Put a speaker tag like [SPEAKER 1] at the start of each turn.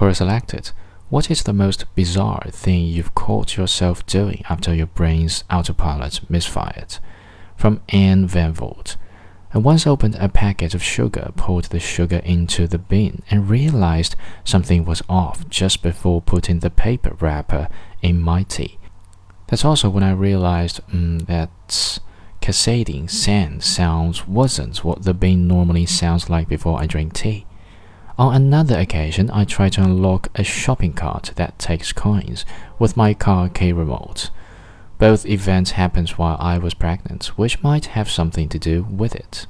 [SPEAKER 1] Query selected. What is the most bizarre thing you've caught yourself doing after your brain's autopilot misfired? From Anne Van Voort. I once opened a packet of sugar, poured the sugar into the bin, and realized something was off just before putting the paper wrapper in my tea. That's also when I realized mm, that cascading sand sounds wasn't what the bin normally sounds like before I drink tea. On another occasion, I tried to unlock a shopping cart that takes coins with my car key remote. Both events happened while I was pregnant, which might have something to do with it.